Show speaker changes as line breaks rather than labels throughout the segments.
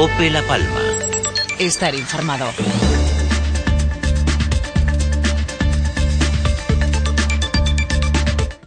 Cope La Palma.
Estar informado.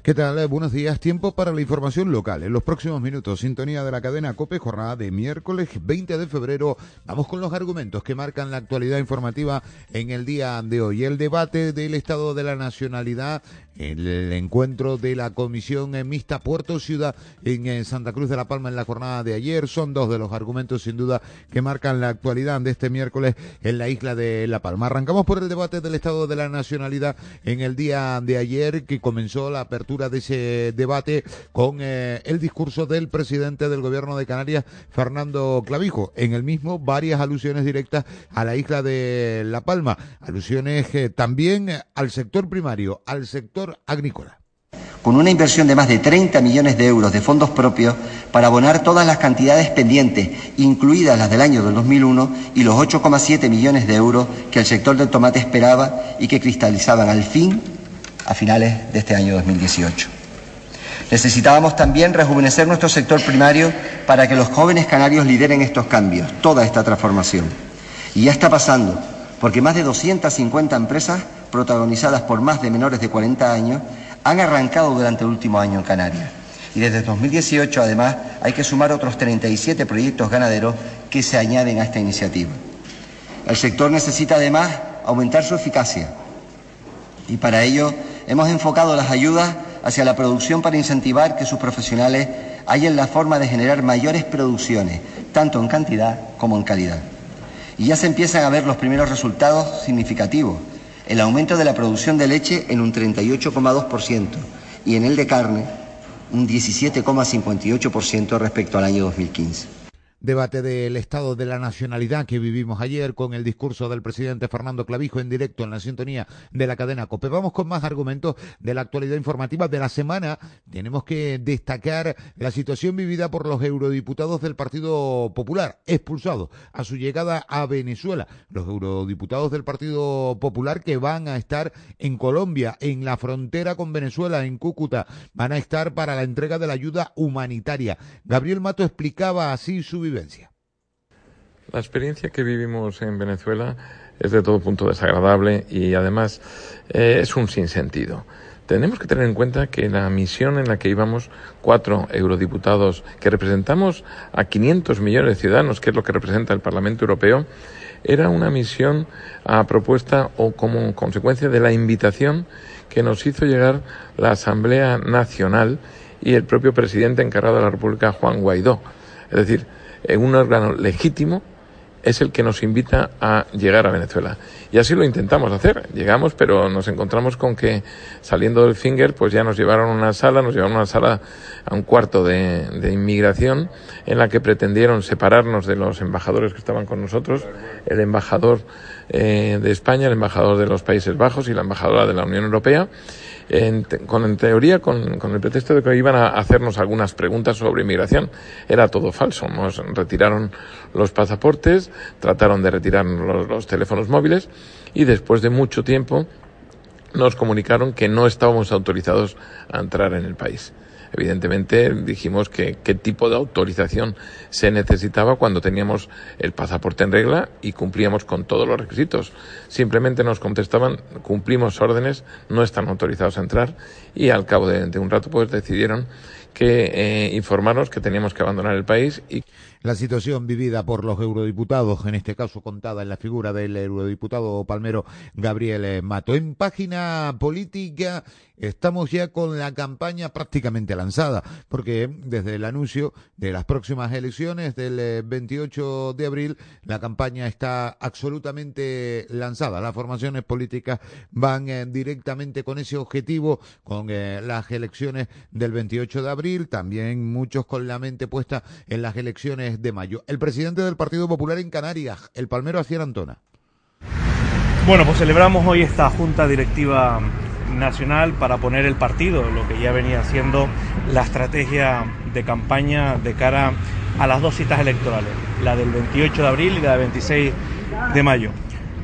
¿Qué tal? Eh, buenos días. Tiempo para la información local. En los próximos minutos, sintonía de la cadena COPE, jornada de miércoles 20 de febrero. Vamos con los argumentos que marcan la actualidad informativa en el día de hoy. El debate del Estado de la Nacionalidad el encuentro de la Comisión Mixta Puerto Ciudad en Santa Cruz de la Palma en la jornada de ayer son dos de los argumentos sin duda que marcan la actualidad de este miércoles en la isla de La Palma. Arrancamos por el debate del Estado de la Nacionalidad en el día de ayer que comenzó la apertura de ese debate con eh, el discurso del presidente del gobierno de Canarias, Fernando Clavijo. En el mismo varias alusiones directas a la isla de La Palma, alusiones eh, también al sector primario, al sector agrícola.
Con una inversión de más de 30 millones de euros de fondos propios para abonar todas las cantidades pendientes, incluidas las del año del 2001 y los 8,7 millones de euros que el sector del tomate esperaba y que cristalizaban al fin a finales de este año 2018. Necesitábamos también rejuvenecer nuestro sector primario para que los jóvenes canarios lideren estos cambios, toda esta transformación. Y ya está pasando, porque más de 250 empresas protagonizadas por más de menores de 40 años, han arrancado durante el último año en Canarias. Y desde 2018, además, hay que sumar otros 37 proyectos ganaderos que se añaden a esta iniciativa. El sector necesita, además, aumentar su eficacia. Y para ello hemos enfocado las ayudas hacia la producción para incentivar que sus profesionales hallen la forma de generar mayores producciones, tanto en cantidad como en calidad. Y ya se empiezan a ver los primeros resultados significativos el aumento de la producción de leche en un 38,2% y en el de carne un 17,58% respecto al año 2015
debate del Estado de la Nacionalidad que vivimos ayer con el discurso del presidente Fernando Clavijo en directo en la sintonía de la cadena COPE. Vamos con más argumentos de la actualidad informativa de la semana. Tenemos que destacar la situación vivida por los eurodiputados del Partido Popular, expulsados a su llegada a Venezuela. Los eurodiputados del Partido Popular que van a estar en Colombia, en la frontera con Venezuela, en Cúcuta, van a estar para la entrega de la ayuda humanitaria. Gabriel Mato explicaba así su
la experiencia que vivimos en Venezuela es de todo punto desagradable y además eh, es un sinsentido. Tenemos que tener en cuenta que la misión en la que íbamos cuatro eurodiputados, que representamos a 500 millones de ciudadanos, que es lo que representa el Parlamento Europeo, era una misión a propuesta o como consecuencia de la invitación que nos hizo llegar la Asamblea Nacional y el propio presidente encargado de la República, Juan Guaidó. Es decir, un órgano legítimo es el que nos invita a llegar a Venezuela. Y así lo intentamos hacer. Llegamos, pero nos encontramos con que saliendo del Finger, pues ya nos llevaron a una sala, nos llevaron a una sala a un cuarto de, de inmigración en la que pretendieron separarnos de los embajadores que estaban con nosotros, el embajador eh, de España, el embajador de los Países Bajos y la embajadora de la Unión Europea en, con, en teoría con, el pretexto de que iban a hacernos algunas preguntas sobre inmigración. Era todo falso. Nos retiraron los pasaportes, trataron de retirar los, los teléfonos móviles y después de mucho tiempo nos comunicaron que no estábamos autorizados a entrar en el país. Evidentemente dijimos que qué tipo de autorización se necesitaba cuando teníamos el pasaporte en regla y cumplíamos con todos los requisitos. Simplemente nos contestaban cumplimos órdenes, no están autorizados a entrar y al cabo de, de un rato pues decidieron que eh, informarnos que teníamos que abandonar el país y
la situación vivida por los eurodiputados, en este caso contada en la figura del eurodiputado palmero Gabriel Mato. En página política estamos ya con la campaña prácticamente lanzada, porque desde el anuncio de las próximas elecciones del 28 eh, de abril, la campaña está absolutamente lanzada. Las formaciones políticas van eh, directamente con ese objetivo, con las elecciones del 28 de abril, también muchos con la mente puesta en las elecciones de mayo. El presidente del Partido Popular en Canarias, el palmero Acier Antona.
Bueno, pues celebramos hoy esta Junta Directiva Nacional para poner el partido, lo que ya venía siendo la estrategia de campaña de cara a las dos citas electorales, la del 28 de abril y la del 26 de mayo.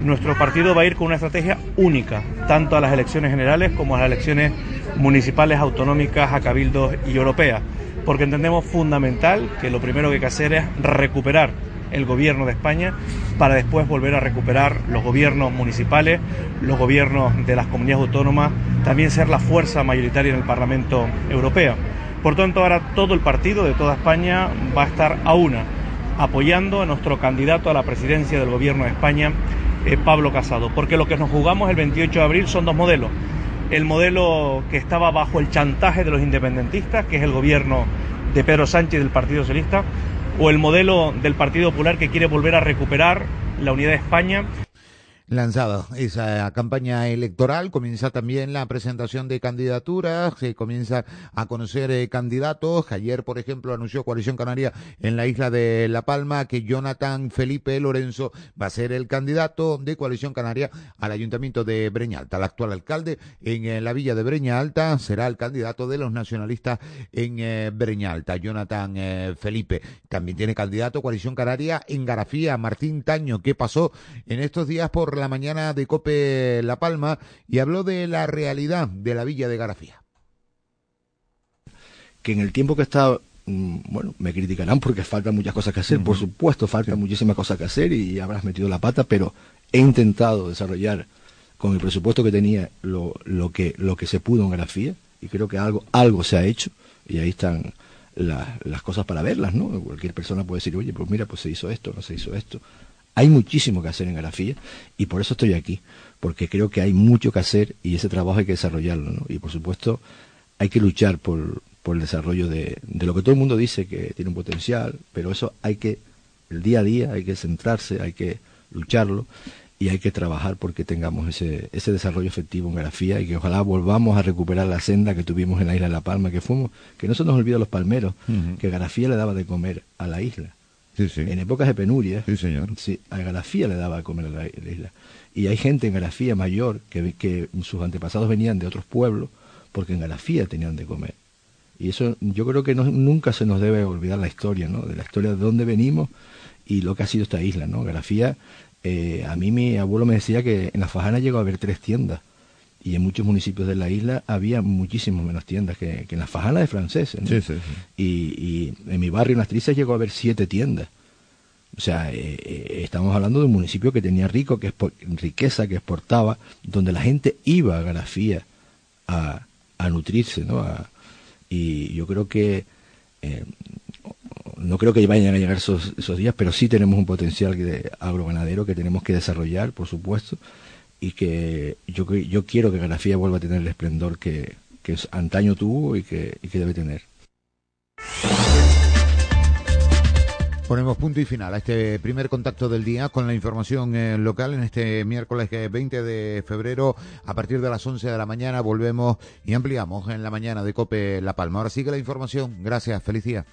Nuestro partido va a ir con una estrategia única, tanto a las elecciones generales como a las elecciones municipales, autonómicas, a cabildos y europeas porque entendemos fundamental que lo primero que hay que hacer es recuperar el gobierno de España para después volver a recuperar los gobiernos municipales, los gobiernos de las comunidades autónomas, también ser la fuerza mayoritaria en el Parlamento Europeo. Por tanto, ahora todo el partido de toda España va a estar a una, apoyando a nuestro candidato a la presidencia del gobierno de España, eh, Pablo Casado, porque lo que nos jugamos el 28 de abril son dos modelos. El modelo que estaba bajo el chantaje de los independentistas, que es el gobierno de Pedro Sánchez del Partido Socialista, o el modelo del Partido Popular que quiere volver a recuperar la unidad de España
lanzada esa campaña electoral, comienza también la presentación de candidaturas, se comienza a conocer eh, candidatos. Ayer, por ejemplo, anunció Coalición Canaria en la isla de La Palma que Jonathan Felipe Lorenzo va a ser el candidato de Coalición Canaria al Ayuntamiento de Breña Alta. El actual alcalde en eh, la villa de Breña Alta será el candidato de los nacionalistas en eh, Breña Alta, Jonathan Felipe. También tiene candidato Coalición Canaria en Garafía, Martín Taño, que pasó en estos días por la mañana de Cope La Palma y habló de la realidad de la villa de Garafía.
Que en el tiempo que he estado, mm, bueno, me criticarán porque faltan muchas cosas que hacer, por supuesto, faltan muchísimas cosas que hacer y habrás metido la pata, pero he intentado desarrollar con el presupuesto que tenía lo, lo, que, lo que se pudo en Garafía y creo que algo, algo se ha hecho y ahí están las cosas para verlas, ¿no? Cualquier persona puede decir, oye, pues mira, pues se hizo esto, no se hizo esto. Hay muchísimo que hacer en grafía y por eso estoy aquí, porque creo que hay mucho que hacer y ese trabajo hay que desarrollarlo. ¿no? Y por supuesto hay que luchar por, por el desarrollo de, de, lo que todo el mundo dice que tiene un potencial, pero eso hay que, el día a día, hay que centrarse, hay que lucharlo y hay que trabajar porque tengamos ese, ese desarrollo efectivo en grafía y que ojalá volvamos a recuperar la senda que tuvimos en la isla de La Palma, que fuimos, que no se nos olvide los palmeros, que grafía le daba de comer a la isla en épocas de penuria,
sí, señor.
a Garafía le daba a comer a la, isla. Y hay gente en Garafía mayor que, que sus antepasados venían de otros pueblos porque en Garafía tenían de comer. Y eso yo creo que nunca se nos debe olvidar la historia, ¿no? De la historia de dónde venimos y lo que ha sido esta isla, ¿no? Garafía, eh, a mí mi abuelo me decía que en la Fajana llegó a haber tres tiendas y en muchos municipios de la isla había muchísimas menos tiendas que, en la Fajana de franceses. Y, en mi barrio, en las Trizas, llegó a haber siete tiendas. O sea, eh, eh, estamos hablando de un municipio que tenía rico, que riqueza, que exportaba, donde la gente iba a Garafía a, a nutrirse, ¿no? y yo creo que eh, no creo que vayan a llegar esos, esos días, pero sí tenemos un potencial de agroganadero que tenemos que desarrollar, por supuesto, y que yo, yo quiero que Garafía vuelva a tener el esplendor que, que antaño tuvo y que, y que debe tener.
Ponemos punto y final a este primer contacto del día con la información eh, local en este miércoles 20 eh, de febrero. A partir de las 11 de la mañana volvemos y ampliamos en la mañana de Cope La Palma. Ahora sigue la información. Gracias. Felicidad.